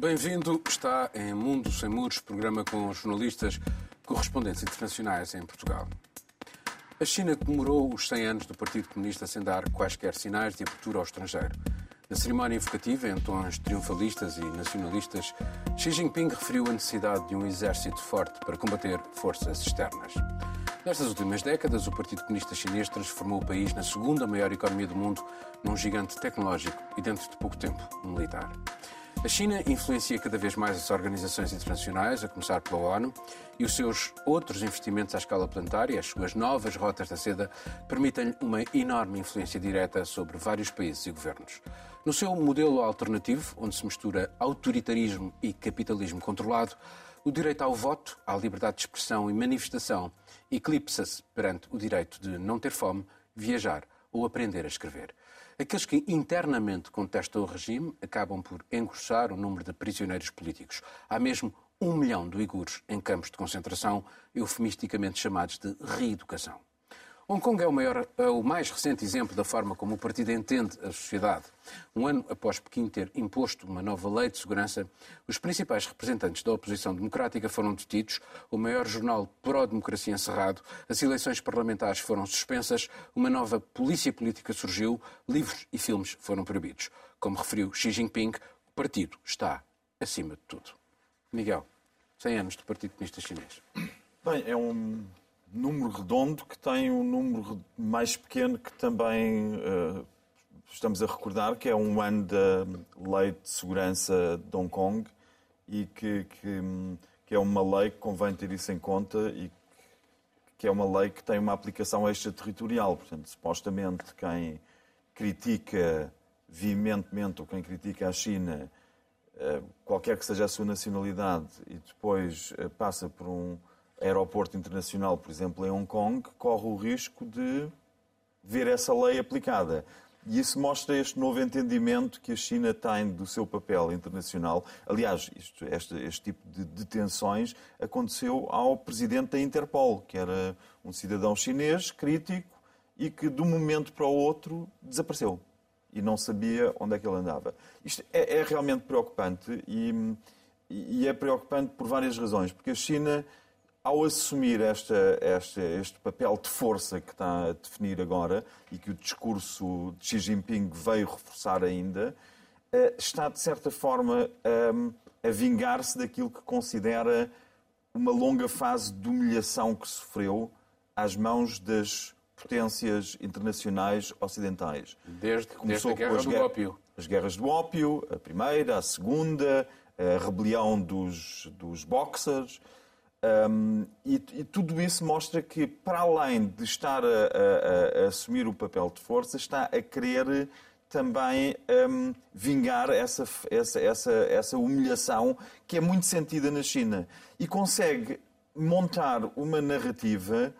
Bem-vindo. Está em Mundo Sem Muros, programa com jornalistas correspondentes internacionais em Portugal. A China comemorou os 100 anos do Partido Comunista sem dar quaisquer sinais de abertura ao estrangeiro. Na cerimónia invocativa, em tons triunfalistas e nacionalistas, Xi Jinping referiu a necessidade de um exército forte para combater forças externas. Nestas últimas décadas, o Partido Comunista Chinês transformou o país na segunda maior economia do mundo num gigante tecnológico e, dentro de pouco tempo, militar. A China influencia cada vez mais as organizações internacionais, a começar pela ONU, e os seus outros investimentos à escala planetária, as suas novas rotas da seda, permitem-lhe uma enorme influência direta sobre vários países e governos. No seu modelo alternativo, onde se mistura autoritarismo e capitalismo controlado, o direito ao voto, à liberdade de expressão e manifestação eclipsa-se perante o direito de não ter fome, viajar ou aprender a escrever. Aqueles que internamente contestam o regime acabam por engrossar o número de prisioneiros políticos. Há mesmo um milhão de uigures em campos de concentração, eufemisticamente chamados de reeducação. Hong Kong é o, maior, é o, mais recente exemplo da forma como o partido entende a sociedade. Um ano após Pequim ter imposto uma nova lei de segurança, os principais representantes da oposição democrática foram detidos, o maior jornal pró-democracia encerrado, as eleições parlamentares foram suspensas, uma nova polícia política surgiu, livros e filmes foram proibidos. Como referiu Xi Jinping, o partido está acima de tudo. Miguel, 100 anos do Partido Comunista Chinês. Bem, é um número redondo que tem um número mais pequeno que também uh, estamos a recordar, que é um ano da Lei de Segurança de Hong Kong e que, que, que, é uma lei que convém ter isso em conta e que é uma lei que tem uma aplicação extraterritorial. Portanto, supostamente quem critica veementemente ou quem critica a China, uh, qualquer que seja a sua nacionalidade, e depois uh, passa por um aeroporto internacional, por exemplo, em Hong Kong, corre o risco de ver essa lei aplicada. E isso mostra este novo entendimento que a China tem do seu papel internacional. Aliás, isto, este, este, tipo de detenções aconteceu ao presidente da Interpol, que era um cidadão chinês crítico e que de um momento para o outro desapareceu e não sabia onde é que ele andava. Isto é, é realmente preocupante e, e é preocupante por várias razões, porque a China ao assumir esta, esta, este papel de força que está a definir agora e que o discurso de Xi Jinping veio reforçar ainda, eh, está, de certa forma, a, a vingar-se daquilo que considera uma longa fase de humilhação que sofreu às mãos das potências internacionais ocidentais. Desde, que começou desde a guerra do ópio. As guerras do ópio, a primeira, a segunda, a rebelião dos, dos boxers, um, e, e, tudo isso mostra que, para além de estar a, a, a, assumir o papel de força, está a querer também um, vingar essa, essa, essa, essa humilhação que é muito sentida na China. E consegue montar uma narrativa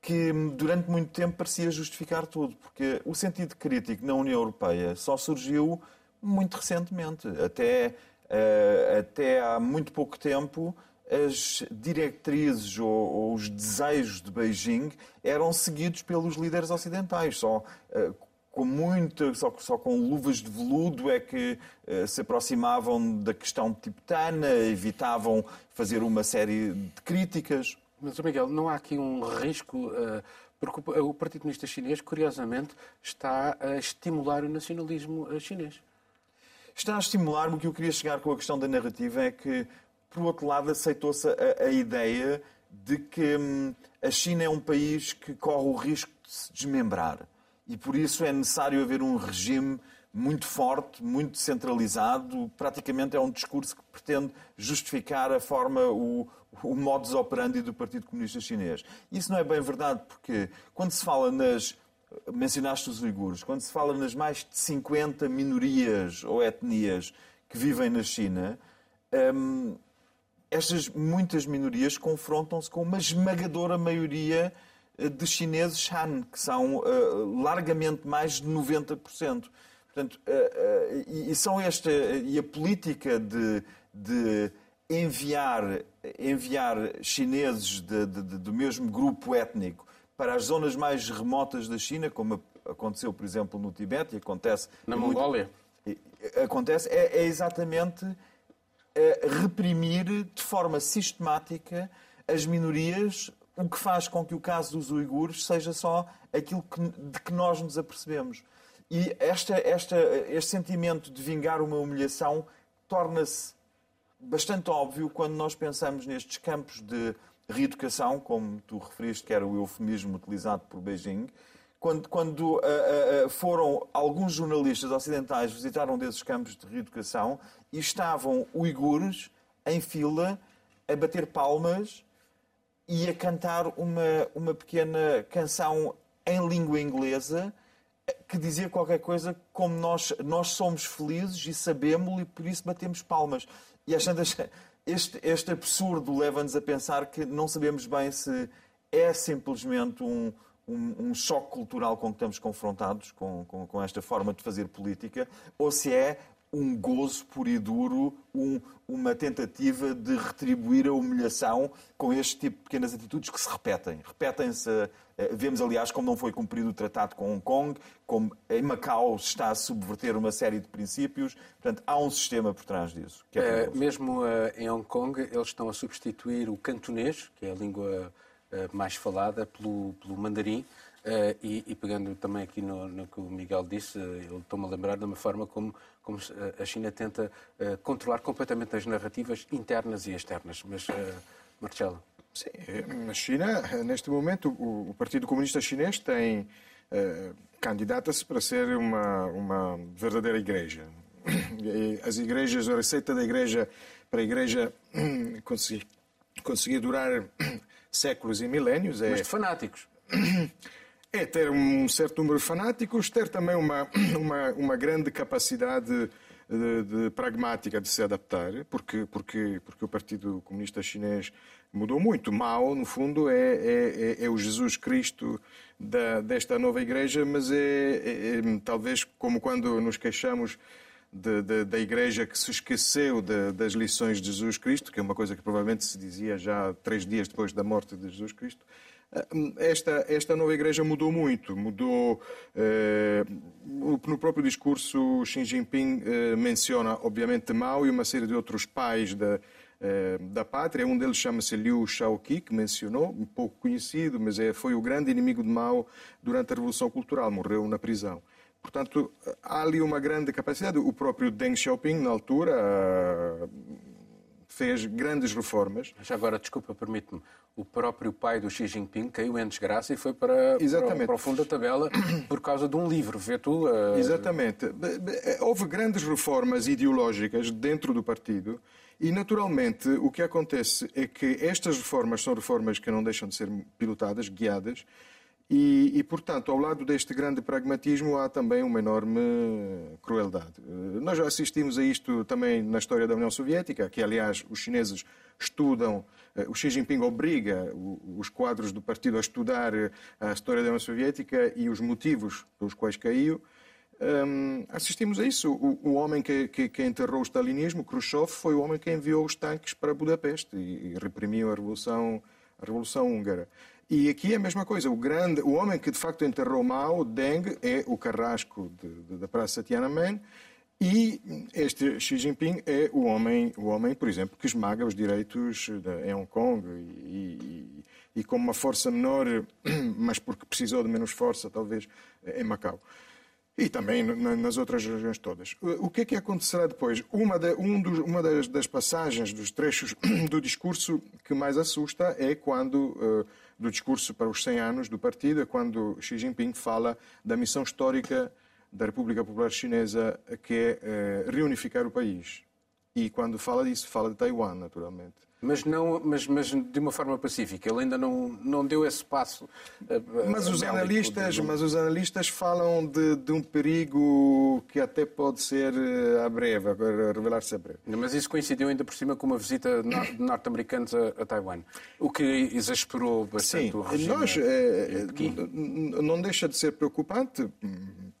que durante muito tempo parecia justificar tudo, porque o sentido crítico na União Europeia só surgiu muito recentemente. Até, uh, até há muito pouco tempo as diretrizes ou, ou, os desejos de Beijing eram seguidos pelos líderes ocidentais. Só uh, com muito, só, só, com luvas de veludo é que uh, se aproximavam da questão tibetana, evitavam fazer uma série de críticas. Mas, Miguel, não há aqui um risco, uh, porque o Partido Comunista Chinês, curiosamente, está a estimular o nacionalismo chinês. Está a estimular, o que eu queria chegar com a questão da narrativa é que por outro lado, aceitou-se a, a, ideia de que hum, a China é um país que corre o risco de se desmembrar. E por isso é necessário haver um regime muito forte, muito centralizado. Praticamente é um discurso que pretende justificar a forma, o, o modus operandi do Partido Comunista Chinês. Isso não é bem verdade, porque quando se fala nas. Mencionaste os uigures. Quando se fala nas mais de 50 minorias ou etnias que vivem na China, hum, estas muitas minorias confrontam-se com uma esmagadora maioria eh, de chineses Han, que são uh, largamente mais de 90%. Portanto, uh, uh, e, e, são esta, e a política de, de enviar, enviar chineses de, de, do mesmo grupo étnico para as zonas mais remotas da China, como aconteceu, por exemplo, no Tibete e acontece... Na Mongólia? Muito, acontece, é, é exatamente reprimir de forma sistemática as minorias, o que faz com que o caso dos uigures seja só aquilo que, de que nós nos apercebemos. E esta, esta, este sentimento de vingar uma humilhação torna-se bastante óbvio quando nós pensamos nestes campos de reeducação, como tu referiste, que era o eufemismo utilizado por Beijing, quando, quando uh, uh, foram alguns jornalistas ocidentais visitaram um desses campos de reeducação e estavam uigures em fila a bater palmas e a cantar uma, uma pequena canção em língua inglesa que dizia qualquer coisa como nós, nós somos felizes e sabemos e por isso batemos palmas. E achando este, este absurdo leva-nos a pensar que não sabemos bem se é simplesmente um, um, um, choque cultural com que estamos confrontados com, com, com, esta forma de fazer política, ou se é um gozo puro e duro, um, uma tentativa de retribuir a humilhação com este tipo de pequenas atitudes que se repetem. Repetem-se, eh, vemos aliás como não foi cumprido o tratado com Hong Kong, como em Macau está a subverter uma série de princípios. Portanto, há um sistema por trás disso. É é, mesmo uh, em Hong Kong, eles estão a substituir o cantonês, que é a língua eh, mais falada pelo, pelo mandarim. Uh, e, e, pegando também aqui no, no que o Miguel disse, eu estou-me a lembrar de uma forma como, como a China tenta uh, controlar completamente as narrativas internas e externas. Mas, uh, Marcelo. Sim, na China, neste momento, o, o Partido Comunista Chinês tem uh, candidata-se para ser uma, uma verdadeira igreja. E as igrejas, a receita da igreja para a igreja conseguir, conseguir durar séculos e milénios. É... Mas de fanáticos. É ter um certo número de fanáticos, ter também uma, uma, uma grande capacidade de, de, pragmática de se adaptar, porque, porque, porque o Partido Comunista Chinês mudou muito. Mao, no fundo, é, é, é, é o Jesus Cristo da, desta nova igreja, mas é, é, é talvez como quando nos queixamos de, de, da Igreja que se esqueceu de, das lições de Jesus Cristo, que é uma coisa que provavelmente se dizia já três dias depois da morte de Jesus Cristo. Ah, esta, esta nova Igreja mudou muito. Mudou. Eh, no próprio discurso, Xi Jinping eh, menciona, obviamente, Mao e uma série de outros pais da, eh, da pátria. Um deles chama-se Liu Shaoqi, que mencionou, um pouco conhecido, mas é, foi o grande inimigo de Mao durante a Revolução Cultural, morreu na prisão. Portanto, há ali uma grande capacidade. O próprio Deng Xiaoping, na altura, fez grandes reformas. Já agora, desculpa, permite-me, o próprio pai do Xi Jinping caiu em desgraça e foi para, Exatamente. para, o fundo da tabela por causa de um livro, vê tu? Uh... Exatamente. Houve grandes reformas ideológicas dentro do partido e, naturalmente, o que acontece é que estas reformas são reformas que não deixam de ser pilotadas, guiadas, e, e, portanto, ao lado deste grande pragmatismo há também uma enorme crueldade. Eh, nós já assistimos a isto também na história da União Soviética, que, aliás, os chineses estudam, eh, o Xi Jinping obriga os quadros do partido a estudar eh, a história da União Soviética e os motivos pelos quais caiu. Um, assistimos a isso. O, o homem que, que, que, enterrou o stalinismo, Khrushchev, foi o homem que enviou os tanques para Budapeste e, e reprimiu a Revolução, a Revolução Húngara. E aqui é a mesma coisa. O, grande, o homem que de facto enterrou Mao, Deng, é o carrasco de, de, da Praça Tiananmen. E este Xi Jinping é o homem, o homem, por exemplo, que esmaga os direitos em Hong Kong e, e, e com uma força menor, mas porque precisou de menos força, talvez, em Macau. E também nas outras regiões todas. O que é que acontecerá depois? Uma, de, um dos, uma das, das, passagens, dos trechos do discurso que mais assusta é quando, uh, do discurso para os 100 anos do partido, é quando Xi Jinping fala da missão histórica da República Popular Chinesa, que é uh, reunificar o país. E quando fala disso, fala de Taiwan, naturalmente. Mas, não, mas, mas de uma forma pacífica. Ele ainda não, não deu esse passo. Uh, mas, os analistas, de... mas os analistas falam de, de, um perigo que até pode ser a breve, revelar-se a breve. Mas isso coincidiu ainda por cima com uma visita de norte-americanos a, a, Taiwan, o que exasperou bastante Sim, o regime. Nós, é, não deixa de ser preocupante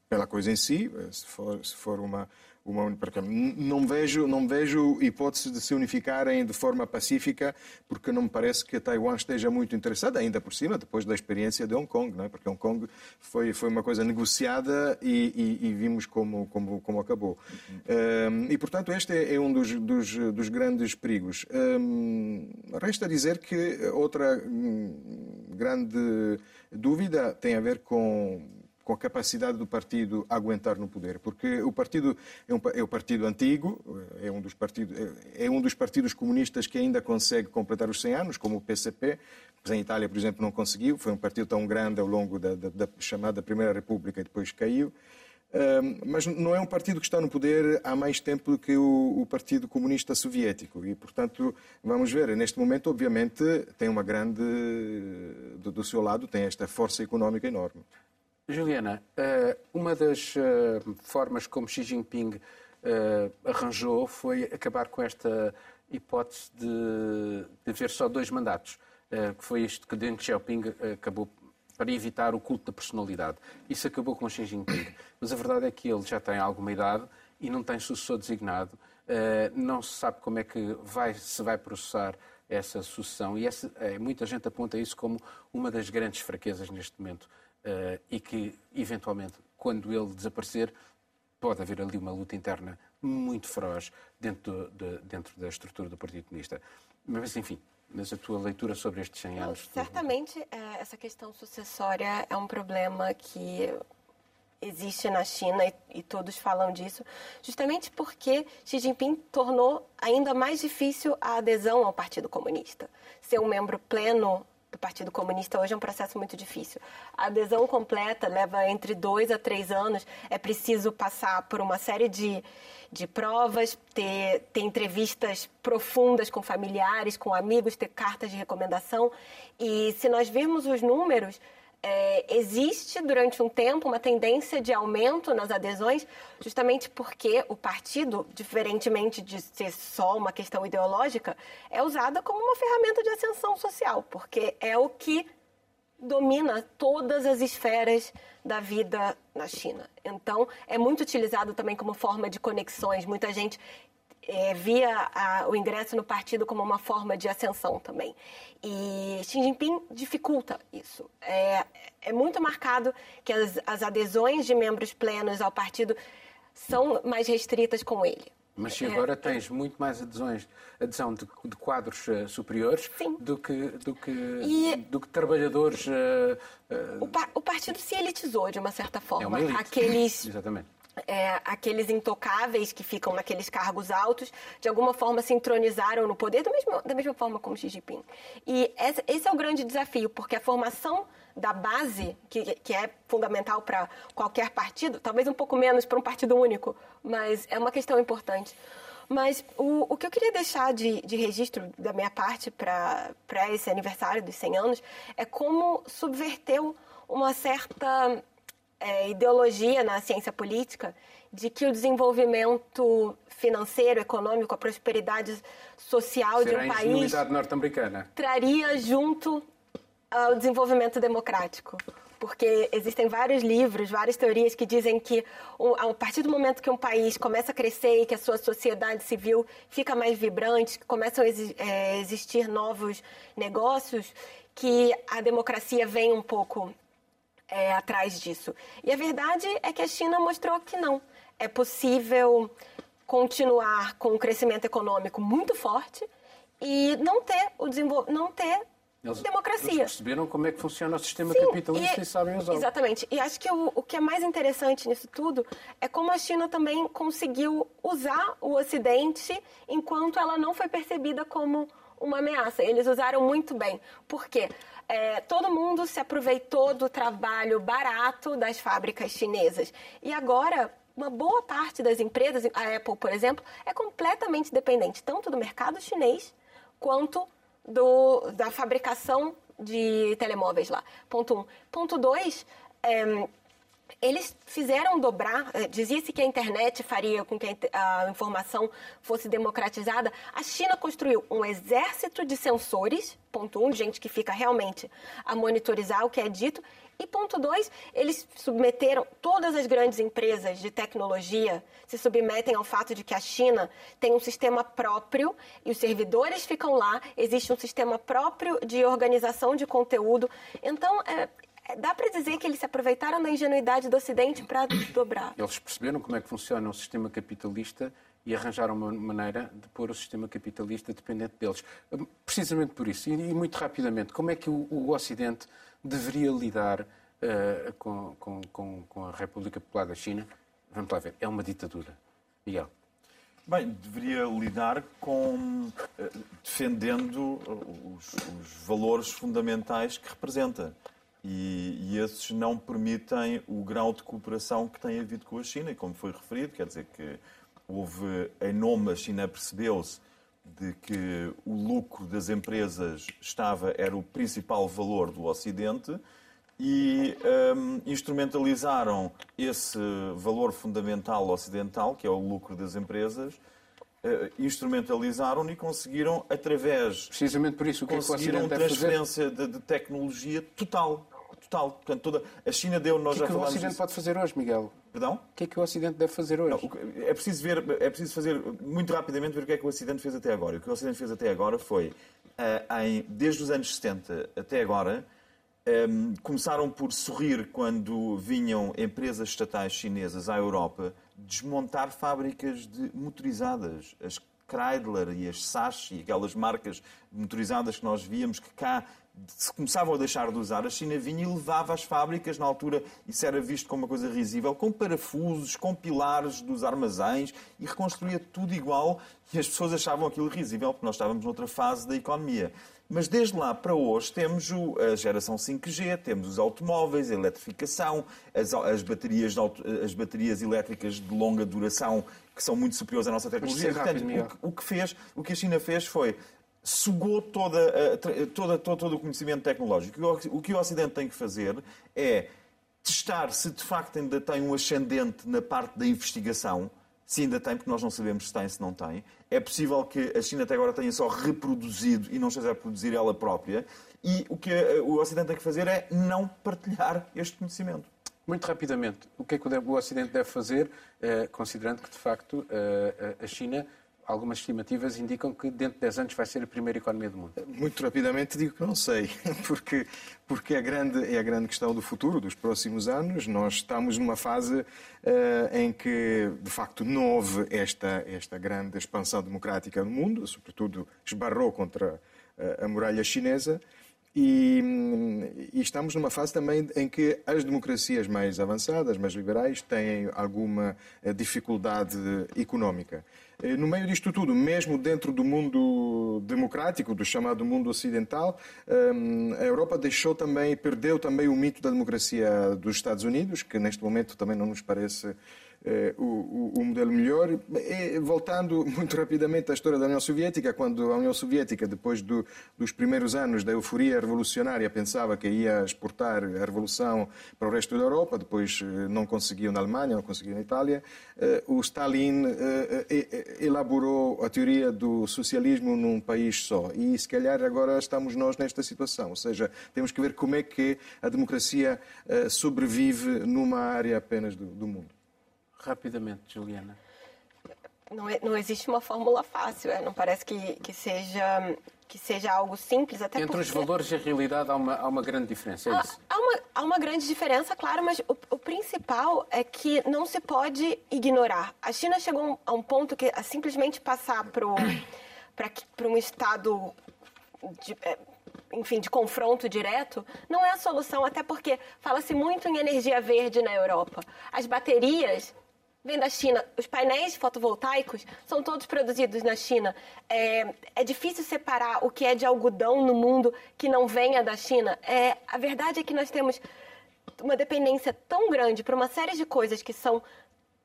pela coisa em si, se for, se for uma, uma porque não vejo não vejo hipótese de se unificarem de forma pacífica porque não me parece que Taiwan esteja muito interessada ainda por cima depois da experiência de Hong Kong não é? porque Hong Kong foi foi uma coisa negociada e, e, e vimos como como como acabou um, e portanto este é, é um dos, dos, dos grandes perigos um, resta dizer que outra hum, grande dúvida tem a ver com com a capacidade do partido aguentar no poder, porque o partido é um, é um partido antigo, é um, dos partidos, é, é um dos partidos comunistas que ainda consegue completar os 100 anos, como o PCP, mas em Itália, por exemplo, não conseguiu, foi um partido tão grande ao longo da, da, da chamada Primeira República e depois caiu. mas não é um partido que está no poder há mais tempo do que o, o, Partido Comunista Soviético. E, portanto, vamos ver. Neste momento, obviamente, tem uma grande. Do, do seu lado, tem esta força económica enorme. Juliana, eh, uma das eh, formas como Xi Jinping eh, arranjou foi acabar com esta hipótese de, haver só dois mandatos, que foi isto que Deng Xiaoping acabou para evitar o culto da personalidade. Isso acabou com Xi Jinping. Mas a verdade é que ele já tem alguma idade e não tem sucessor designado. Não se sabe como é que vai, se vai processar essa sucessão e essa, muita gente aponta isso como uma das grandes fraquezas neste momento e que, eventualmente, quando ele desaparecer, pode haver ali uma luta interna muito feroz dentro, de, dentro da estrutura do Partido Comunista. Mas, enfim, mas a tua leitura sobre estes 100 anos... Não, certamente, tu... Eh, essa questão sucessória é um problema que existe na China e, todos falam disso, justamente porque Xi Jinping tornou ainda mais difícil a adesão ao Partido Comunista. Ser um membro pleno do Partido Comunista hoje é um processo muito difícil. A adesão completa leva entre dois a três anos. É preciso passar por uma série de, de provas, ter, ter entrevistas profundas com familiares, com amigos, ter cartas de recomendação. E se nós virmos os números, é, existe durante um tempo uma tendência de aumento nas adesões, justamente porque o partido, diferentemente de ser só uma questão ideológica, é usada como uma ferramenta de ascensão social, porque é o que domina todas as esferas da vida na China. Então, é muito utilizado também como forma de conexões. Muita gente é, via a, o ingresso no partido como uma forma de ascensão também. E Xi Jinping dificulta isso. É, é muito marcado que as, as adesões de membros plenos ao partido são mais restritas com ele. Mas se agora tens muito mais adesões, adesão de, de quadros uh, superiores do que, do, que, e do que trabalhadores. Uh, uh... O, pa o, partido se elitizou de uma certa forma. É uma elite. Aqueles. Exatamente é, aqueles intocáveis que ficam naqueles cargos altos, de alguma forma se entronizaram no poder, da mesma, da mesma forma como Xi Jinping. E esse, esse é o grande desafio, porque a formação da base, que, que é fundamental para qualquer partido, talvez um pouco menos para um partido único, mas é uma questão importante. Mas o, o que eu queria deixar de, de registro da minha parte para esse aniversário dos 100 anos é como subverteu uma certa é, ideologia na ciência política de que o desenvolvimento financeiro, econômico, a prosperidade social Será de um país norte-americana traria junto ao desenvolvimento democrático. Porque existem vários livros, várias teorias que dizem que a partir do momento que um país começa a crescer e que a sua sociedade civil fica mais vibrante, que começam a é, existir novos negócios, que a democracia vem um pouco é, atrás disso. E a verdade é que a China mostrou que não. É possível continuar com um crescimento econômico muito forte e não ter o desenvol... não ter eles, democracia. Eles perceberam como é que funciona o sistema Sim, capitalista e, e sabem usar. Exatamente. E acho que o, o que é mais interessante nisso tudo é como a China também conseguiu usar o Ocidente enquanto ela não foi percebida como uma ameaça. Eles usaram muito bem. Por quê? É, todo mundo se aproveitou do trabalho barato das fábricas chinesas. E agora, uma boa parte das empresas, a Apple, por exemplo, é completamente dependente tanto do mercado chinês quanto do, da fabricação de telemóveis lá. Ponto um. Ponto dois, é, eles fizeram dobrar, eh, dizia-se que a internet faria com que a informação fosse democratizada. A China construiu um exército de sensores, ponto um, gente que fica realmente a monitorizar o que é dito. E ponto dois, eles submeteram, todas as grandes empresas de tecnologia se submetem ao fato de que a China tem um sistema próprio e os servidores ficam lá, existe um sistema próprio de organização de conteúdo. Então, é, é, dá para dizer que eles se aproveitaram da ingenuidade do Ocidente para dobrar. Eles perceberam como é que funciona o sistema capitalista e arranjaram uma maneira de pôr o sistema capitalista dependente deles. Precisamente por isso, e muito rapidamente, como é que o, o Ocidente deveria lidar uh, com, com, com, a República Popular da China? Vamos lá ver, é uma ditadura. Miguel. Bem, deveria lidar com uh, defendendo os, os valores fundamentais que representa. E, e, esses não permitem o grau de cooperação que tem havido com a China, e como foi referido, quer dizer que houve, em nome, a China percebeu-se de que o lucro das empresas estava, era o principal valor do Ocidente e um, instrumentalizaram esse valor fundamental ocidental, que é o lucro das empresas, instrumentalizaram e conseguiram, através. Precisamente por isso, o que conseguiram é que o transferência de, de, tecnologia total. Total. Portanto, toda a China deu, nós o que já é que o Ocidente pode fazer hoje, Miguel? Perdão? O que é que o Ocidente deve fazer hoje? Não, é, preciso ver, é preciso fazer, muito rapidamente, ver o que é que o Ocidente fez até agora. O que o Ocidente fez até agora foi, uh, em, desde os anos 70 até agora, ehm, começaram por sorrir quando vinham empresas estatais chinesas à Europa desmontar fábricas de motorizadas. As Kreidler e as Sachi, aquelas marcas motorizadas que nós víamos que cá se começavam a deixar de usar, a China vinha e levava as fábricas, na altura isso era visto como uma coisa risível, com parafusos, com pilares dos armazéns e reconstruía tudo igual e as pessoas achavam aquilo risível porque nós estávamos noutra fase da economia. Mas desde lá para hoje temos a geração 5G, temos os automóveis, a eletrificação, as, as, baterias, as baterias elétricas de longa duração que são muito superiores à nossa tecnologia. Portanto, rápido, o, que, o, que fez, o que a China fez foi sugou toda, toda, todo, todo o conhecimento tecnológico. O que o Ocidente tem que fazer é testar se de facto ainda tem um ascendente na parte da investigação, se ainda tem, porque nós não sabemos se tem, se não tem. É possível que a China até agora tenha só reproduzido e não esteja a produzir ela própria. E o que o Ocidente tem que fazer é não partilhar este conhecimento. Muito rapidamente, o que é que o Ocidente deve fazer, eh, considerando que, de facto, eh, a China algumas estimativas indicam que dentro de 10 anos vai ser a primeira economia do mundo. Muito rapidamente digo que não sei, porque, porque é, grande, é a grande questão do futuro, dos próximos anos. Nós estamos numa fase uh, em que, de facto, não houve esta, esta grande expansão democrática no mundo, sobretudo esbarrou contra uh, a muralha chinesa. E, e, estamos numa fase também em que as democracias mais avançadas, mais liberais, têm alguma eh, dificuldade económica. Eh, no meio disto tudo, mesmo dentro do mundo democrático, do chamado mundo ocidental, ehm, a Europa deixou também, perdeu também o mito da democracia dos Estados Unidos, que neste momento também não nos parece eh, o, o, modelo melhor. E, voltando muito rapidamente à história da União Soviética, quando a União Soviética, depois do, dos primeiros anos da euforia revolucionária, pensava que ia exportar a revolução para o resto da Europa, depois eh, não conseguiu na Alemanha, não conseguiu na Itália, eh, o Stalin elaborou a teoria do socialismo num país só. E se calhar agora estamos nós nesta situação, ou seja, temos que ver como é que a democracia sobrevive numa área apenas do, do mundo. Rapidamente, Juliana. Não, é, não existe uma fórmula fácil, é? não parece que, que, seja, que seja algo simples. Até Entre porque... os valores e a realidade há uma, há uma grande diferença, é há, isso? Há uma, há uma grande diferença, claro, mas o, o principal é que não se pode ignorar. A China chegou a um ponto que a simplesmente passar para um estado de, é, enfim, de confronto direto, não é a solução, até porque fala-se muito em energia verde na Europa. As baterias vem da China. Os painéis fotovoltaicos são todos produzidos na China. É, é, difícil separar o que é de algodão no mundo que não venha da China. É, a verdade é que nós temos uma dependência tão grande para uma série de coisas que são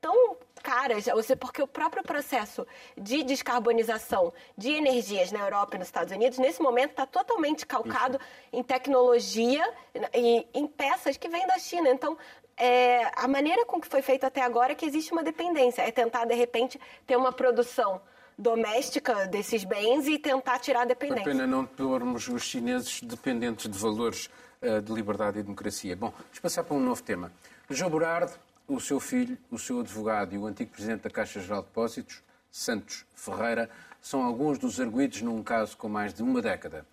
tão caras, porque o próprio processo de descarbonização de energias na Europa e nos Estados Unidos, nesse momento, está totalmente calcado Isso. em tecnologia e em peças que vêm da China. Então, é, a maneira com que foi feito até agora é que existe uma dependência. É tentar, de repente, ter uma produção doméstica desses bens e tentar tirar a dependência. É pena não pormos os chineses dependentes de valores uh, de liberdade e democracia. Bom, vamos passar para um novo tema. João Berardo, o seu filho, o seu advogado e o antigo presidente da Caixa Geral de Depósitos, Santos Ferreira, são alguns dos arguídos num caso com mais de uma década.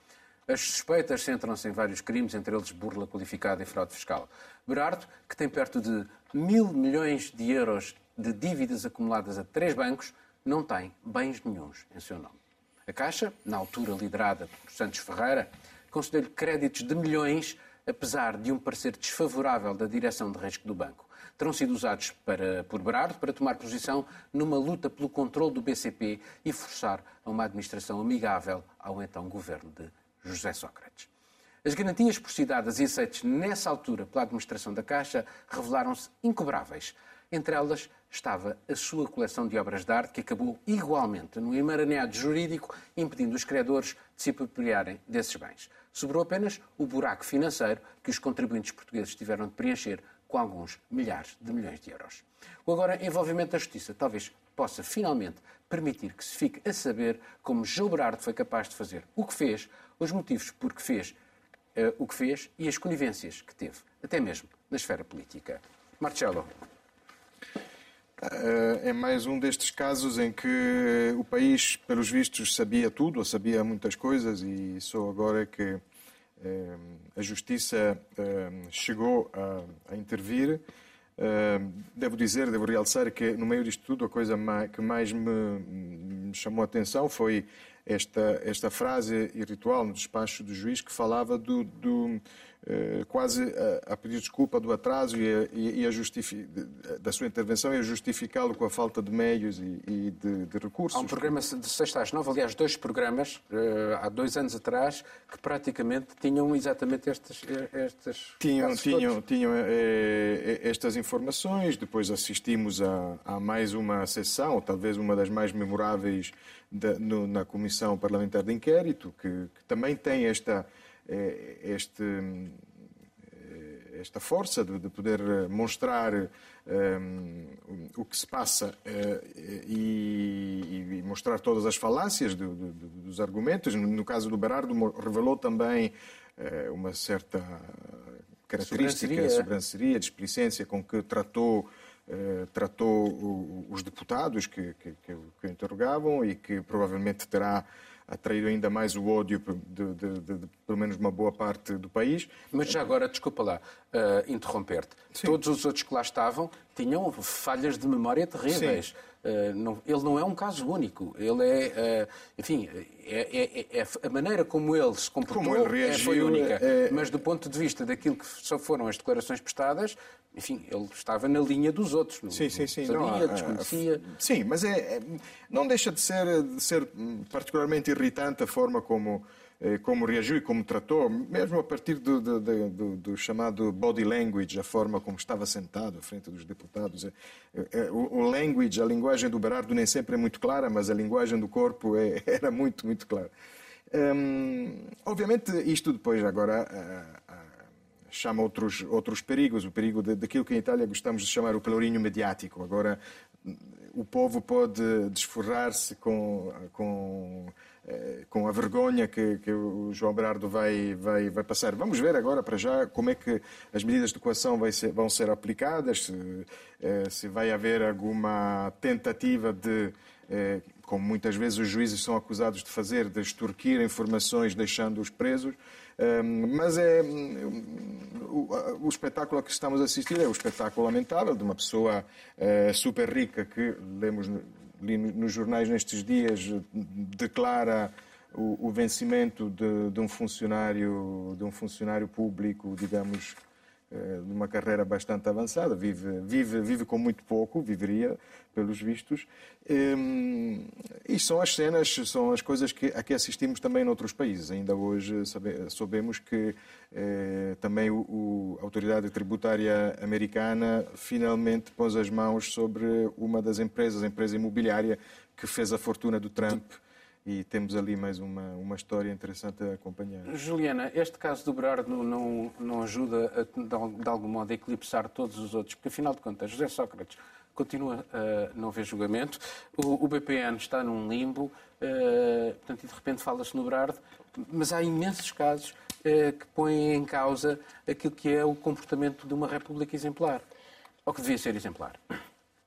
As suspeitas centram-se em vários crimes, entre eles burla qualificada e fraude fiscal. Berardo, que tem perto de mil milhões de euros de dívidas acumuladas a três bancos, não tem bens nenhums em seu nome. A Caixa, na altura liderada por Santos Ferreira, concedeu-lhe créditos de milhões, apesar de um parecer desfavorável da direção de risco do banco. Terão sido usados para, por Berardo para tomar posição numa luta pelo controle do BCP e forçar a uma administração amigável ao então governo de José Sócrates. As garantias dadas e aceites nessa altura pela administração da Caixa revelaram-se incobráveis. Entre elas estava a sua coleção de obras de arte, que acabou igualmente no emaranhado jurídico, impedindo os credores de se apropriarem desses bens. Sobrou apenas o buraco financeiro que os contribuintes portugueses tiveram de preencher com alguns milhares de milhões de euros. O agora envolvimento da Justiça talvez possa finalmente permitir que se fique a saber como João Berardo foi capaz de fazer o que fez, os motivos por que fez uh, o que fez e as conivências que teve, até mesmo na esfera política. Marcelo. Uh, é mais um destes casos em que o país, pelos vistos, sabia tudo, ou sabia muitas coisas, e só agora é que uh, a Justiça chegou a, a intervir. Devo dizer, devo realçar que no meio disto tudo a coisa que mais me, chamou a atenção foi esta, esta frase ritual no despacho do juiz que falava do, do quase a, a, pedir desculpa do atraso e, a, a da sua intervenção e a justificá-lo com a falta de meios e, de, de, recursos. Há um programa de sexta às nove, aliás, dois programas, uh, há dois anos atrás, que praticamente tinham exatamente estas... estas tinham tinham, tinham eh, estas informações, depois assistimos a, a, mais uma sessão, talvez uma das mais memoráveis da, no, na Comissão Parlamentar de Inquérito, que, que também tem esta é, este, é, esta força de, de poder mostrar um, o que se passa uh, e, e, mostrar todas as falácias do, do, dos argumentos. No caso do Berardo, revelou também uh, uma certa característica, sobranceria, displicência com que tratou Uh, tratou os deputados que, que, que, que interrogavam e que provavelmente terá atraído ainda mais o ódio de, de, de, pelo menos uma boa parte do país. Mas já agora, desculpa lá, uh, interromper-te. Todos os outros que lá estavam tinham falhas de memória terríveis. Uh, não, ele não é um caso único. Ele é, uh, enfim, é, é, é, a maneira como ele se comportou como ele reagiu, foi única. É, Mas do ponto de vista daquilo que só foram as declarações prestadas, enfim, ele estava na linha dos outros. Não, sim, sim, sim. Sabia, não, desconhecia. Sim, mas é, é, não deixa de ser, de ser particularmente irritante a forma como, como reagiu e como tratou, mesmo a partir do, do, do, do, chamado body language, a forma como estava sentado à frente dos deputados. É, é, o, o, language, a linguagem do Berardo nem sempre é muito clara, mas a linguagem do corpo é, era muito, muito clara. Hum, obviamente, isto depois agora chama outros, outros perigos, o perigo de, daquilo que em Itália gostamos de chamar o pelourinho mediático. Agora, o povo pode desforrar-se com, com, eh, com a vergonha que, que o João Berardo vai, vai, vai passar. Vamos ver agora, para já, como é que as medidas de coação ser, vão ser aplicadas, se, eh, se vai haver alguma tentativa de eh, como muitas vezes os juízes são acusados de fazer, de extorquir informações deixando-os presos. Mas é o, espetáculo a que estamos a assistir é o espetáculo lamentável de uma pessoa eh, super rica que lemos li nos jornais nestes dias declara o, o vencimento de, de, um funcionário de um funcionário público, digamos, eh, de uma carreira bastante avançada, vive, vive, vive com muito pouco, viveria, pelos vistos. Ehm, e são as cenas, são as coisas que, a que assistimos também noutros países. Ainda hoje sabe, sabemos que eh, também a autoridade tributária americana finalmente pôs as mãos sobre uma das empresas, a empresa imobiliária, que fez a fortuna do Trump e temos ali mais uma, uma história interessante a acompanhar. Juliana, este caso do Berardo não, não ajuda a, de, algum modo a eclipsar todos os outros, porque afinal de contas, José Sócrates continua a não haver julgamento, o, o BPN está num limbo, uh, portanto, e de repente fala-se no Berardo, mas há imensos casos uh, que põem em causa aquilo que é o comportamento de uma república exemplar, ou que devia ser exemplar.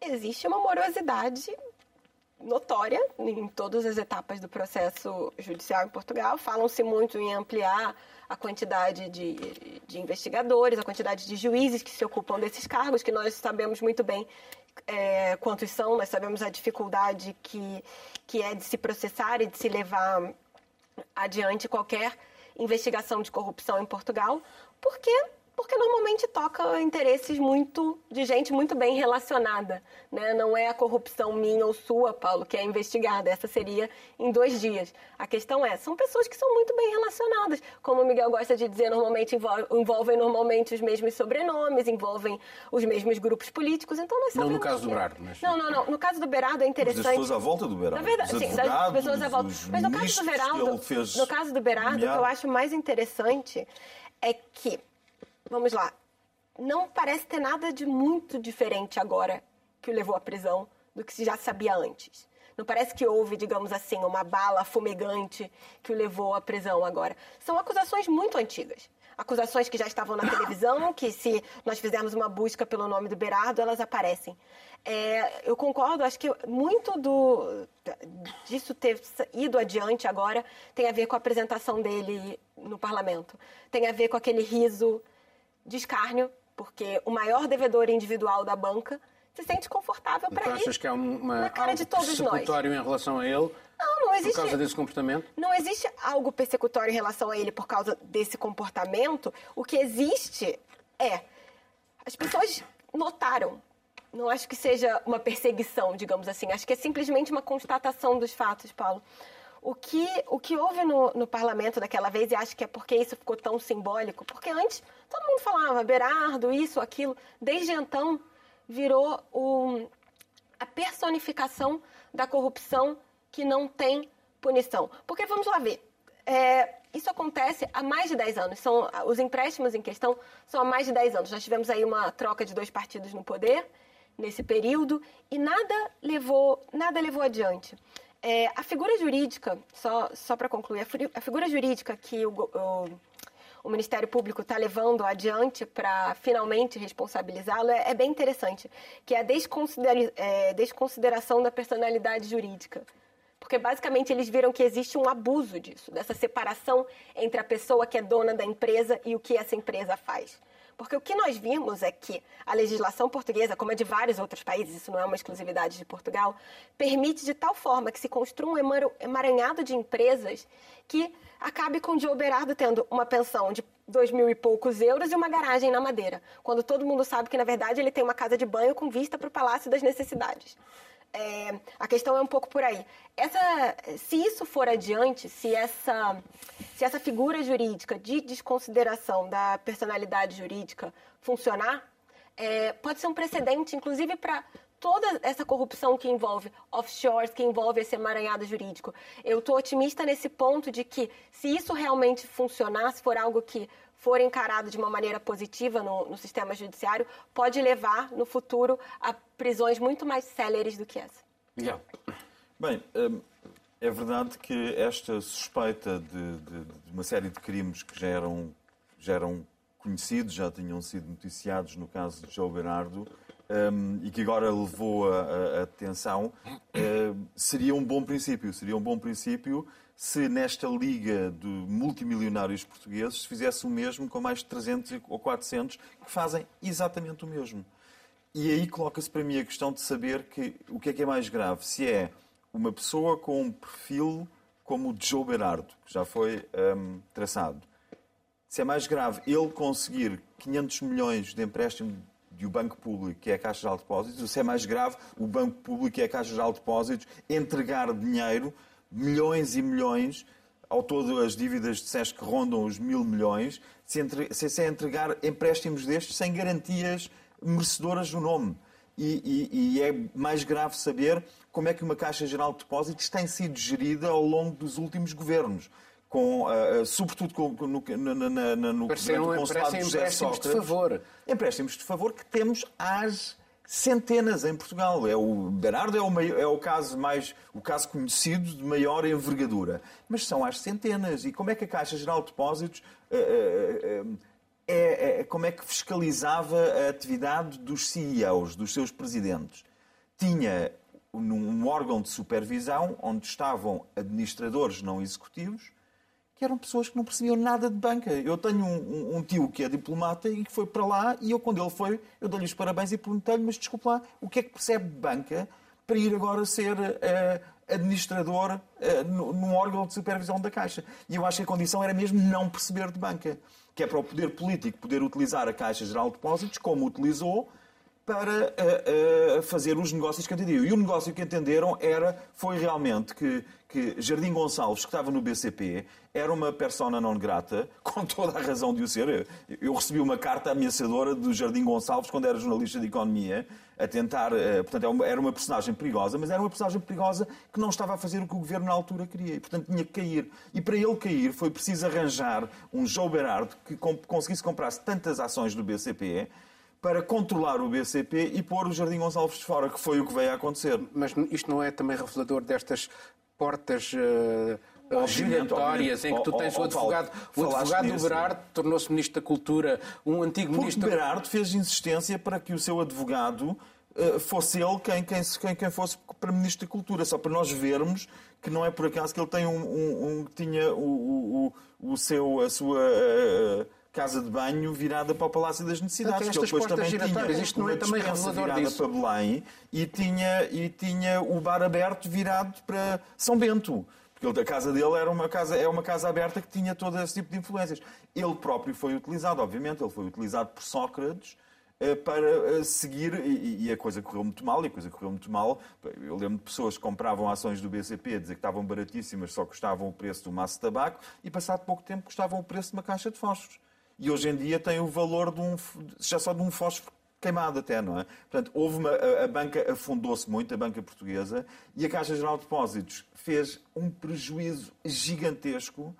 Existe uma morosidade notória em todas as etapas do processo judicial em Portugal. Falam-se muito em ampliar a quantidade de, de, investigadores, a quantidade de juízes que se ocupam desses cargos, que nós sabemos muito bem é, quantos são, nós sabemos a dificuldade que, que é de se processar e de se levar adiante qualquer investigação de corrupção em Portugal, porque porque normalmente toca interesses muito de gente muito bem relacionada, né? Não é a corrupção minha ou sua, Paulo, que é investigada. Essa seria em dois dias. A questão é, são pessoas que são muito bem relacionadas, como o Miguel gosta de dizer, normalmente envolvem, normalmente os mesmos sobrenomes, envolvem os mesmos grupos políticos. Então nós não no caso do Berardo, mas não, não, não. No caso do Berardo é interessante. Das pessoas à volta do Berardo. Na verdade, sim, das pessoas à volta. Mas no caso do Berardo, no caso do Berardo, o que eu acho mais interessante é que vamos lá, não parece ter nada de muito diferente agora que o levou à prisão do que se já sabia antes. Não parece que houve, digamos assim, uma bala fumegante que o levou à prisão agora. São acusações muito antigas. Acusações que já estavam na televisão, que se nós fizermos uma busca pelo nome do Berardo, elas aparecem. É, eu concordo, acho que muito do, disso ter ido adiante agora tem a ver com a apresentação dele no parlamento. Tem a ver com aquele riso de escárnio, porque o maior devedor individual da banca se sente confortável para ir achas que há uma, na cara de todos nós. em relação a ele? Não, não existe. Por causa desse comportamento? Não existe algo persecutório em relação a ele por causa desse comportamento. O que existe é as pessoas notaram. Não acho que seja uma perseguição, digamos assim. Acho que é simplesmente uma constatação dos fatos, Paulo. O que, o que houve no, no parlamento daquela vez, e acho que é porque isso ficou tão simbólico, porque antes todo mundo falava Berardo, isso, aquilo. Desde então, virou o, a personificação da corrupção que não tem punição. Porque vamos lá ver. É, isso acontece há mais de 10 anos. São, os empréstimos em questão são há mais de 10 anos. Nós tivemos aí uma troca de dois partidos no poder nesse período e nada levou, nada levou adiante. É, a figura jurídica, só, só para concluir, a, figura jurídica que o, o, o Ministério Público está levando adiante para finalmente responsabilizá-lo é, é, bem interessante, que é a desconsidera, é, desconsideração da personalidade jurídica. Porque basicamente eles viram que existe um abuso disso, dessa separação entre a pessoa que é dona da empresa e o que essa empresa faz. Porque o que nós vimos é que a legislação portuguesa, como a de vários outros países, isso não é uma exclusividade de Portugal, permite de tal forma que se construa um emaranhado de empresas que acabe com o Joe Berardo tendo uma pensão de dois mil e poucos euros e uma garagem na Madeira, quando todo mundo sabe que, na verdade, ele tem uma casa de banho com vista para o Palácio das Necessidades. É, a questão é um pouco por aí. Essa, se isso for adiante, se essa, se essa figura jurídica de desconsideração da personalidade jurídica funcionar, é, pode ser um precedente, inclusive, para toda essa corrupção que envolve offshores, que envolve esse emaranhado jurídico. Eu estou otimista nesse ponto de que, se isso realmente funcionar, se for algo que for encarado de uma maneira positiva no, no sistema judiciário, pode levar no futuro a prisões muito mais céleres do que essa. Yeah. Bem, hum, é verdade que esta suspeita de, de, de, uma série de crimes que já eram, já eram conhecidos, já tinham sido noticiados no caso de João Bernardo, um, e que agora levou a, a atenção, uh, seria um bom princípio. Seria um bom princípio se nesta liga de multimilionários portugueses se fizesse o mesmo com mais de 300 ou 400 que fazem exatamente o mesmo. E aí coloca-se para mim a questão de saber que, o que é que é mais grave. Se é uma pessoa com um perfil como o Joe Berardo, que já foi um, traçado. Se é mais grave ele conseguir 500 milhões de empréstimo de Banco Público, que é a Caixa de Depósitos, ou se é mais grave o Banco Público, que é a Caixa de Depósitos, entregar dinheiro milhões e milhões, ao todo as dívidas de SES que rondam os mil milhões, se, entre, se é entregar empréstimos destes sem garantias merecedoras do nome. e, e, e, é mais grave saber como é que uma Caixa Geral de Depósitos tem sido gerida ao longo dos últimos governos. Com, uh, sobretudo com, no, na, na, na, no Pareceram, consulado de José empréstimos Sócrates, de favor. Empréstimos de favor que temos às centenas em Portugal. É o Bernardo é o, maior, é o caso mais o caso conhecido de maior envergadura, mas são às centenas. E como é que a Caixa Geral de Depósitos uh, uh, é, é, como é que fiscalizava a atividade dos CEOs, dos seus presidentes? Tinha um órgão de supervisão onde estavam administradores não executivos que eram pessoas que não percebiam nada de banca. Eu tenho um, um, um tio que é diplomata e que foi para lá e eu, quando ele foi, eu dei-lhe os parabéns e perguntei-lhe, mas desculpe lá, o que é que percebe de banca para ir agora ser uh, administrador uh, num órgão de supervisão da Caixa? E eu acho que a condição era mesmo não perceber de banca, que é para o poder político poder utilizar a Caixa Geral de Depósitos, como utilizou, para uh, uh, fazer os negócios que entendiam. E o negócio que entenderam era, foi realmente que, que Jardim Gonçalves, que estava no BCP, era uma persona non grata, com toda a razão de o ser. Eu recebi uma carta ameaçadora do Jardim Gonçalves quando era jornalista de economia, a tentar. Uh, portanto, é era uma personagem perigosa, mas era uma personagem perigosa que não estava a fazer o que o governo na altura queria. E, portanto, tinha que cair. E para ele cair, foi preciso arranjar um João Berardo que conseguisse comprar tantas ações do BCP para controlar o BCP e pôr o Jardim Gonçalves de fora, que foi o que veio a acontecer. Mas isto não é também revelador destas portas uh, giratórias em que tu tens o advogado, o advogado do Berardo tornou-se Ministro da Cultura, um antigo Porque Ministro... Berardo fez insistência para que o seu advogado uh, fosse ele quem, quem, quem, quem fosse para Ministro da Cultura, só para nós vermos que não é por acaso que ele tem um, um, um tinha o, o, o, seu, a sua... Uh, casa de banho virada para o Palácio das Necessidades, que depois também tinha isto não é também virada disso. para Belém e tinha, e tinha o bar aberto virado para São Bento. Porque a casa dele era uma casa, é uma casa aberta que tinha todo esse tipo de influências. Ele próprio foi utilizado, obviamente, ele foi utilizado por Sócrates eh, para eh, seguir, e a coisa correu muito mal, e a coisa correu muito mal. Eu lembro de pessoas que compravam ações do BCP, a dizer que estavam baratíssimas, só custavam o preço do maço de tabaco, e passado pouco tempo custavam o preço de uma caixa de fósforos e hoje em dia tem o valor de um, já só de um fósforo queimado até, não é? Portanto, houve uma, a, a banca afundou-se muito, a banca portuguesa, e a Caixa Geral de Depósitos fez um prejuízo gigantesco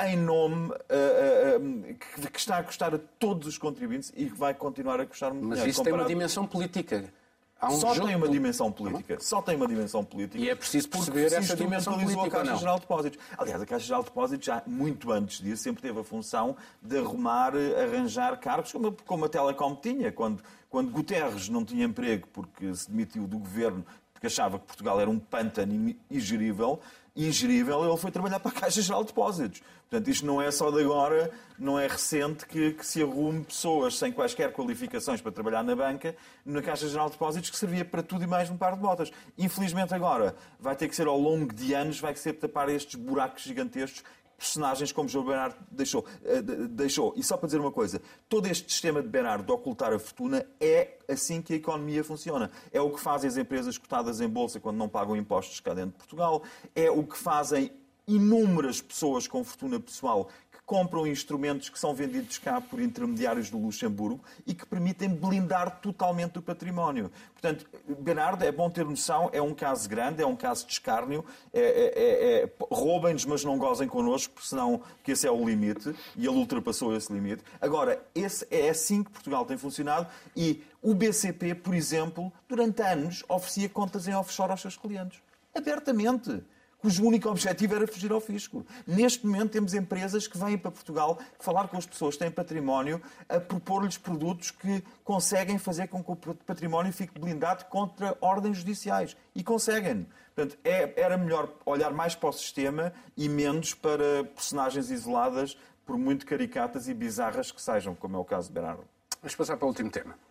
em nome uh, uh, que, que, está a custar a todos os contribuintes e que vai continuar a custar muito Mas dinheiro. Mas isso tem uma dimensão política. Um só tem uma dimensão política. Só tem uma dimensão política. E é preciso perceber essa dimensão política. a Caixa Geral de Depósitos. Aliás, a Caixa Geral de Depósitos, já muito antes disso, sempre teve a função de arrumar, arranjar cargos, como, como a Telecom tinha. Quando, quando Guterres não tinha emprego porque se demitiu do governo porque achava que Portugal era um pântano ingerível, ingerível, ele foi trabalhar para a Caixa Geral de Depósitos. Portanto, isto não é só de agora, não é recente que, que, se arrume pessoas sem quaisquer qualificações para trabalhar na banca, na Caixa Geral de Depósitos, que servia para tudo e mais um par de botas. Infelizmente agora vai ter que ser ao longo de anos, vai ser tapar estes buracos gigantescos personagens como João Bernardo deixou, eh, deixou. E só para dizer uma coisa, todo este sistema de Bernardo de ocultar a fortuna é assim que a economia funciona. É o que fazem as empresas cotadas em bolsa quando não pagam impostos cá dentro de Portugal, é o que fazem inúmeras pessoas com fortuna pessoal compram instrumentos que são vendidos cá por intermediários do Luxemburgo e que permitem blindar totalmente o património. Portanto, Bernardo, é bom ter noção, é um caso grande, é um caso de escárnio, é, é, é, roubem-nos, mas não gozem connosco, porque senão que esse é o limite, e ele ultrapassou esse limite. Agora, esse é assim que Portugal tem funcionado e o BCP, por exemplo, durante anos oferecia contas em offshore aos seus clientes. Abertamente cujo único objetivo era fugir ao fisco. Neste momento temos empresas que vêm para Portugal falar com as pessoas que têm património, a propor-lhes produtos que conseguem fazer com que o património fique blindado contra ordens judiciais. E conseguem. Portanto, é, era melhor olhar mais para o sistema e menos para personagens isoladas, por muito caricatas e bizarras que sejam, como é o caso de Bernardo. Vamos passar para o último tema.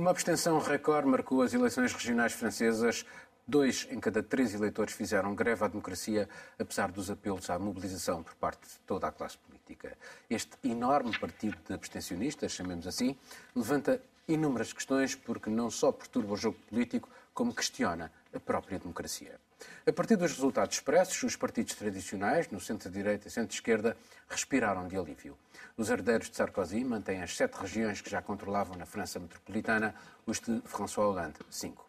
Uma abstenção recorde marcou as eleições regionais francesas Dois em cada três eleitores fizeram greve à democracia, apesar dos apelos à mobilização por parte de toda a classe política. Este enorme partido de abstencionistas, chamemos assim, levanta inúmeras questões porque não só perturba o jogo político, como questiona a própria democracia. A partir dos resultados expressos, os partidos tradicionais, no centro-direita e centro-esquerda, respiraram de alívio. Os herdeiros de Sarkozy mantêm as sete regiões que já controlavam na França metropolitana, os de François Hollande, cinco.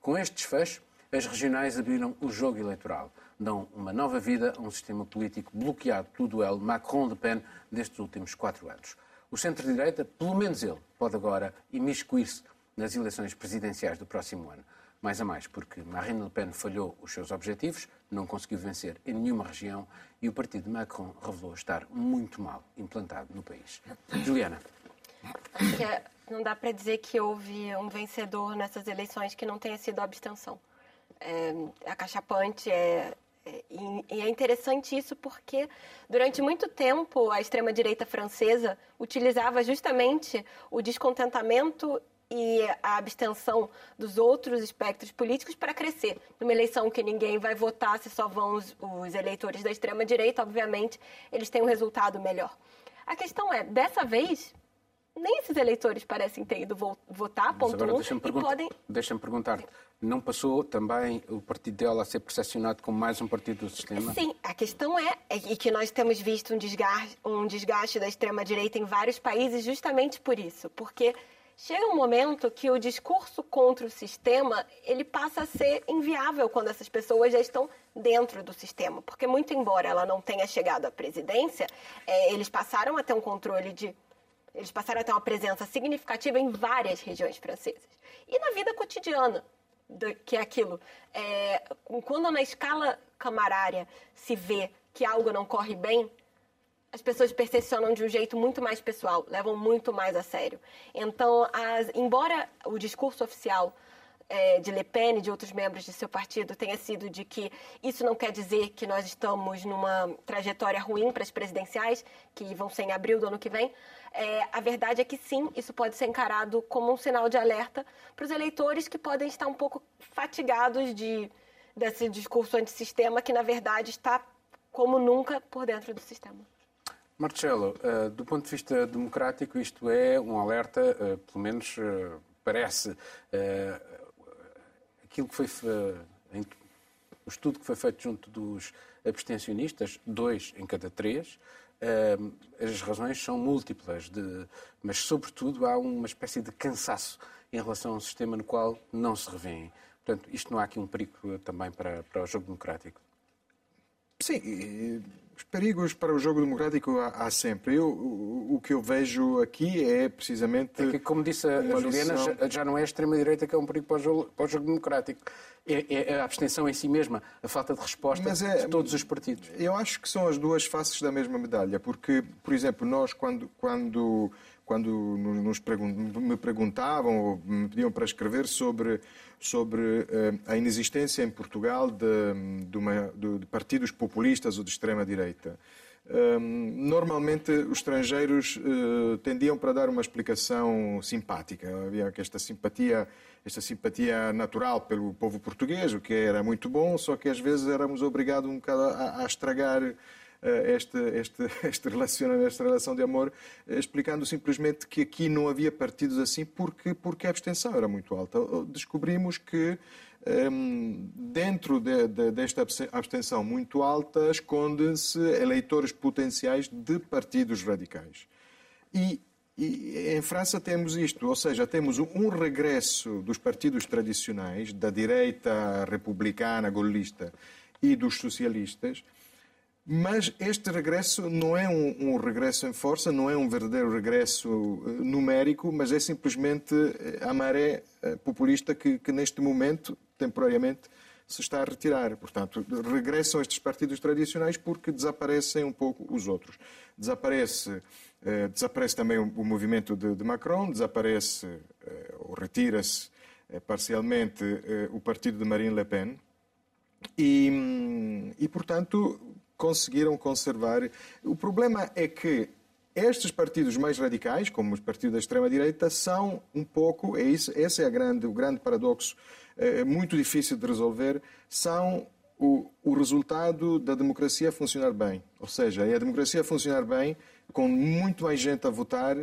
Com este desfecho, as regionais abriram o jogo eleitoral, dão uma nova vida a um sistema político bloqueado pelo duelo Macron-Le Pen destes últimos quatro anos. O centro-direita, pelo menos ele, pode agora imiscuir-se nas eleições presidenciais do próximo ano. Mais a mais, porque Marine Le Pen falhou os seus objetivos, não conseguiu vencer em nenhuma região e o partido de Macron revelou estar muito mal implantado no país. Juliana. Acho que é, não dá para dizer que houve um vencedor nessas eleições que não tenha sido a abstenção. É, acachapante, é, é, e é interessante isso porque durante muito tempo a extrema-direita francesa utilizava justamente o descontentamento e a abstenção dos outros espectros políticos para crescer. Numa eleição que ninguém vai votar, se só vão os, os eleitores da extrema-direita, obviamente, eles têm um resultado melhor. A questão é, dessa vez, nem esses eleitores parecem ter ido votar, ponto agora, um, deixa-me e perguntar, podem... Deixa-me perguntar não passou também o partido dela a ser percepcionado como mais um partido do sistema? Sim, a questão é, é e que nós temos visto um desgaste, um desgaste da extrema-direita em vários países justamente por isso, porque chega um momento que o discurso contra o sistema ele passa a ser inviável quando essas pessoas já estão dentro do sistema, porque muito embora ela não tenha chegado à presidência, é, eles passaram a ter um controle de eles passaram a ter uma presença significativa em várias regiões francesas. E na vida cotidiana, que é aquilo, é, quando na escala camarária se vê que algo não corre bem, as pessoas percepcionam de um jeito muito mais pessoal, levam muito mais a sério. Então, as, embora o discurso oficial é, de Le Pen e de outros membros de seu partido tenha sido de que isso não quer dizer que nós estamos numa trajetória ruim para as presidenciais, que vão ser em abril do ano que vem, é, a verdade é que sim, isso pode ser encarado como um sinal de alerta para os eleitores que podem estar um pouco fatigados de, desse discurso antissistema que, na verdade, está como nunca por dentro do sistema. Marcelo, uh, do ponto de vista democrático, isto é um alerta, uh, pelo menos uh, parece, aquilo que foi o estudo que foi feito junto dos abstencionistas, dois em cada três, as razões são múltiplas, de, mas sobretudo há uma espécie de cansaço em relação a um sistema no qual não se revêem. Portanto, isto não há aqui um perigo também para, para o jogo democrático? Sim, os perigos para o jogo democrático há, há sempre. Eu, o, o, que eu vejo aqui é precisamente. É que, como disse a, a Juliana, lição... já, já, não é a extrema-direita que é um perigo para o jogo, para o jogo democrático. É, é, a abstenção em si mesma, a falta de resposta é, de todos os partidos. Eu acho que são as duas faces da mesma medalha, porque, por exemplo, nós, quando. quando quando nos me perguntavam ou me pediam para escrever sobre, sobre uh, a inexistência em Portugal de, de, uma, de, partidos populistas ou de extrema-direita. Ehm, normalmente os estrangeiros uh, tendiam para dar uma explicação simpática. Havia esta simpatia, esta simpatia natural pelo povo português, o que era muito bom, só que às vezes éramos obrigados um bocado a, a estragar eh, este, este, este relacionamento, esta relação de amor, eh, explicando simplesmente que aqui não havia partidos assim porque, porque a abstenção era muito alta. Descobrimos que ehm, dentro de, de, desta abstenção muito alta esconde-se eleitores potenciais de partidos radicais. E, e, em França temos isto, ou seja, temos um regresso dos partidos tradicionais, da direita republicana, golista e dos socialistas, mas este regresso não é um, um, regresso em força, não é um verdadeiro regresso uh, numérico, mas é simplesmente eh, a maré uh, populista que, que, neste momento, temporariamente, se está a retirar. Portanto, regressam estes partidos tradicionais porque desaparecem um pouco os outros. Desaparece, uh, desaparece também o, o movimento de, de, Macron, desaparece ou retira-se parcialmente o partido de Marine Le Pen. E, hum, e portanto, conseguiram conservar. O problema é que estes partidos mais radicais, como os partidos da extrema-direita, são um pouco, é isso, esse é grande, o grande paradoxo, é muito difícil de resolver, são o, o, resultado da democracia funcionar bem. Ou seja, é a democracia funcionar bem com muito mais gente a votar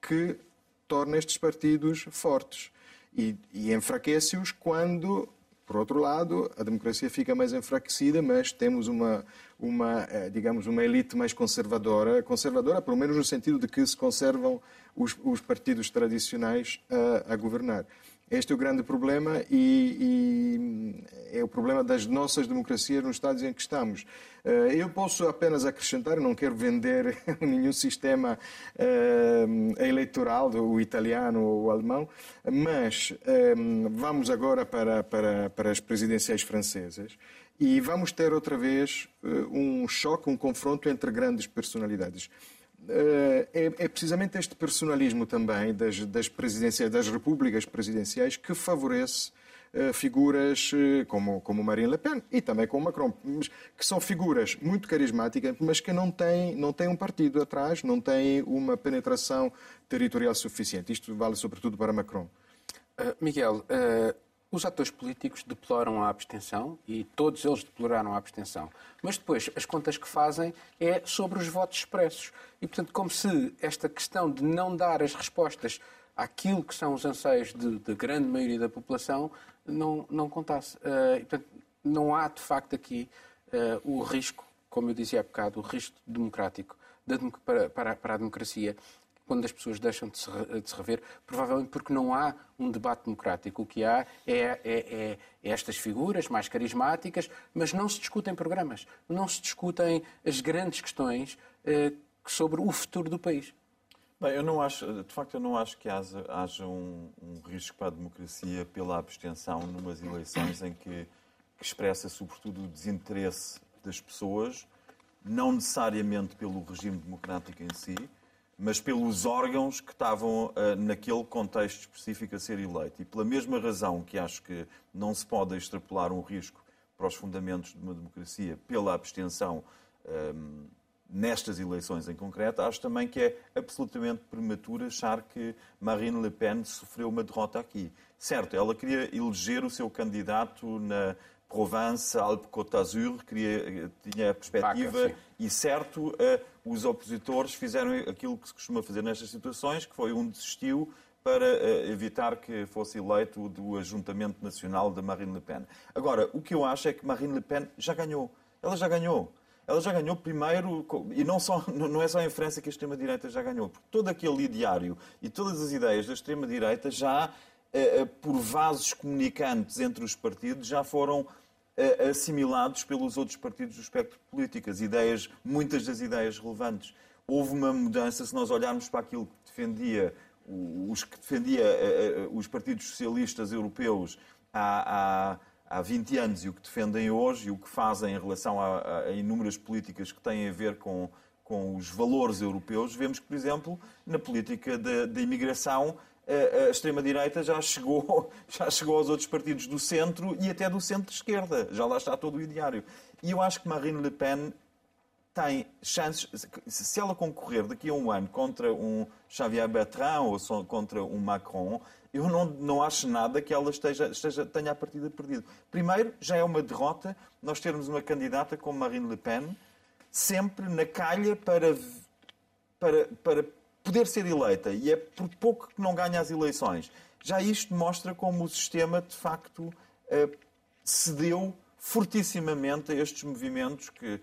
que torna estes partidos fortes. E, e enfraquece-os quando Por outro lado, a democracia fica mais enfraquecida, mas temos uma, uma eh, digamos, uma elite mais conservadora, conservadora pelo menos no sentido de que se conservam os, os partidos tradicionais a, a governar. Este é o grande problema e, e, é o problema das nossas democracias nos Estados em que estamos. Eh, eu posso apenas acrescentar, não quero vender nenhum sistema eh, eleitoral, o italiano ou o alemão, mas eh, vamos agora para, para, para as presidenciais francesas e vamos ter outra vez um choque, um confronto entre grandes personalidades. Eh, é, é, precisamente este personalismo também das, das, das repúblicas presidenciais que favorece uh, figuras uh, como, como Marine Le Pen e também como Macron, que são figuras muito carismáticas, mas que não têm, não têm um partido atrás, não têm uma penetração territorial suficiente. Isto vale sobretudo para Macron. Uh, Miguel, os atores políticos deploram a abstenção e todos eles deploraram a abstenção. Mas depois as contas que fazem é sobre os votos expressos. E, portanto, como se esta questão de não dar as respostas àquilo que são os anseios da grande maioria da população não, não contasse. Uh, e, portanto, não há, de facto, aqui uh, o risco, como eu dizia há bocado, o risco democrático para, para, para a democracia quando as pessoas deixam de se, de se, rever, provavelmente porque não há um debate democrático. O que há é, é, é, é, estas figuras mais carismáticas, mas não se discutem programas, não se discutem as grandes questões eh, sobre o futuro do país. Bem, eu não acho, de facto, eu não acho que haja, haja um, um, risco para a democracia pela abstenção numas eleições em que, que expressa, sobretudo, o desinteresse das pessoas, não necessariamente pelo regime democrático em si, mas pelos órgãos que estavam uh, naquele contexto específico a ser eleito. E pela mesma razão que acho que não se pode extrapolar um risco para os fundamentos de uma democracia pela abstenção um, ehm, nestas eleições em concreto, acho também que é absolutamente prematuro achar que Marine Le Pen sofreu uma derrota aqui. Certo, ela queria eleger o seu candidato na Provence, Alpes-Côte d'Azur, tinha a perspectiva Paca, e, certo, uh, os opositores fizeram aquilo que se costuma fazer nestas situações, que foi um desistiu para uh, evitar que fosse eleito do Ajuntamento Nacional da Marine Le Pen. Agora, o que eu acho é que Marine Le Pen já ganhou. Ela já ganhou. Ela já ganhou primeiro, e não, só, não é só em França que a extrema-direita já ganhou, porque todo aquele ideário e todas as ideias da extrema-direita já, por vasos comunicantes entre os partidos, já foram assimilados pelos outros partidos do espectro político, as ideias, muitas das ideias relevantes. Houve uma mudança, se nós olharmos para aquilo que defendia os que defendia os partidos socialistas europeus há, há, há 20 anos e o que defendem hoje e o que fazem em relação a, a inúmeras políticas que têm a ver com, com os valores europeus, vemos que, por exemplo, na política da imigração, a extrema-direita já chegou, já chegou aos outros partidos do centro e até do centro-esquerda. Já lá está todo o ideário. E eu acho que Marine Le Pen tem chances, se ela concorrer daqui a um ano contra um Xavier Bertrand ou contra um Macron, eu não, não acho nada que ela esteja, esteja, tenha a partida perdida. Primeiro, já é uma derrota nós termos uma candidata como Marine Le Pen sempre na calha para, para, para poder ser eleita e é por pouco que não ganha as eleições. Já isto mostra como o sistema, de facto, eh, cedeu fortissimamente a estes movimentos que,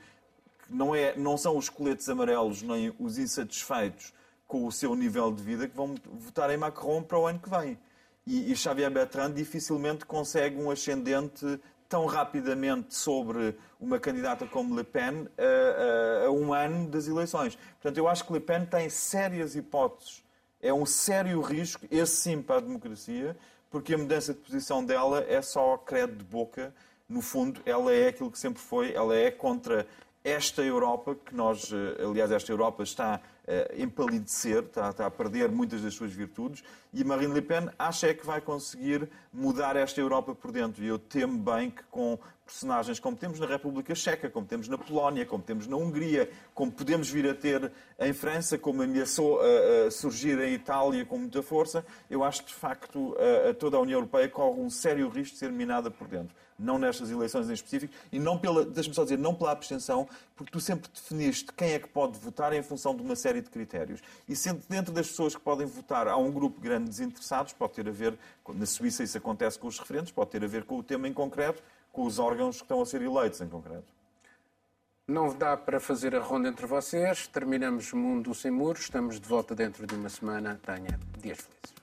não, é, não são os coletes amarelos nem os insatisfeitos com o seu nível de vida que vão votar em Macron para o ano que vem. E, e Xavier Bertrand dificilmente consegue um ascendente tão rapidamente sobre uma candidata como Le Pen a, a, a, um ano das eleições. Portanto, eu acho que Le Pen tem sérias hipóteses. É um sério risco, esse sim, para a democracia, porque a mudança de posição dela é só credo de boca. No fundo, ela é aquilo que sempre foi, ela é contra esta Europa, que nós, eh, aliás, esta Europa está empalidecer, está, está, a perder muitas das suas virtudes, e Marine Le Pen acha é que vai conseguir mudar esta Europa por dentro. E eu temo bem que com personagens como temos na República Checa, como temos na Polónia, como temos na Hungria, como podemos vir a ter em França, como ameaçou a, a surgir em Itália com muita força, eu acho que, de facto, a toda a União Europeia corre um sério risco de ser minada por dentro. Não nestas eleições em específico, e não pela, deixa-me só dizer, não pela abstenção, porque tu sempre definiste quem é que pode votar em função de uma série de critérios. E sendo dentro das pessoas que podem votar há um grupo grande de desinteressados, pode ter a ver, na Suíça isso acontece com os referentes, pode ter a ver com o tema em concreto, com os órgãos que estão a ser eleitos em concreto. Não dá para fazer a ronda entre vocês. Terminamos Mundo Sem Muros. Estamos de volta dentro de uma semana. Tenha dias felizes.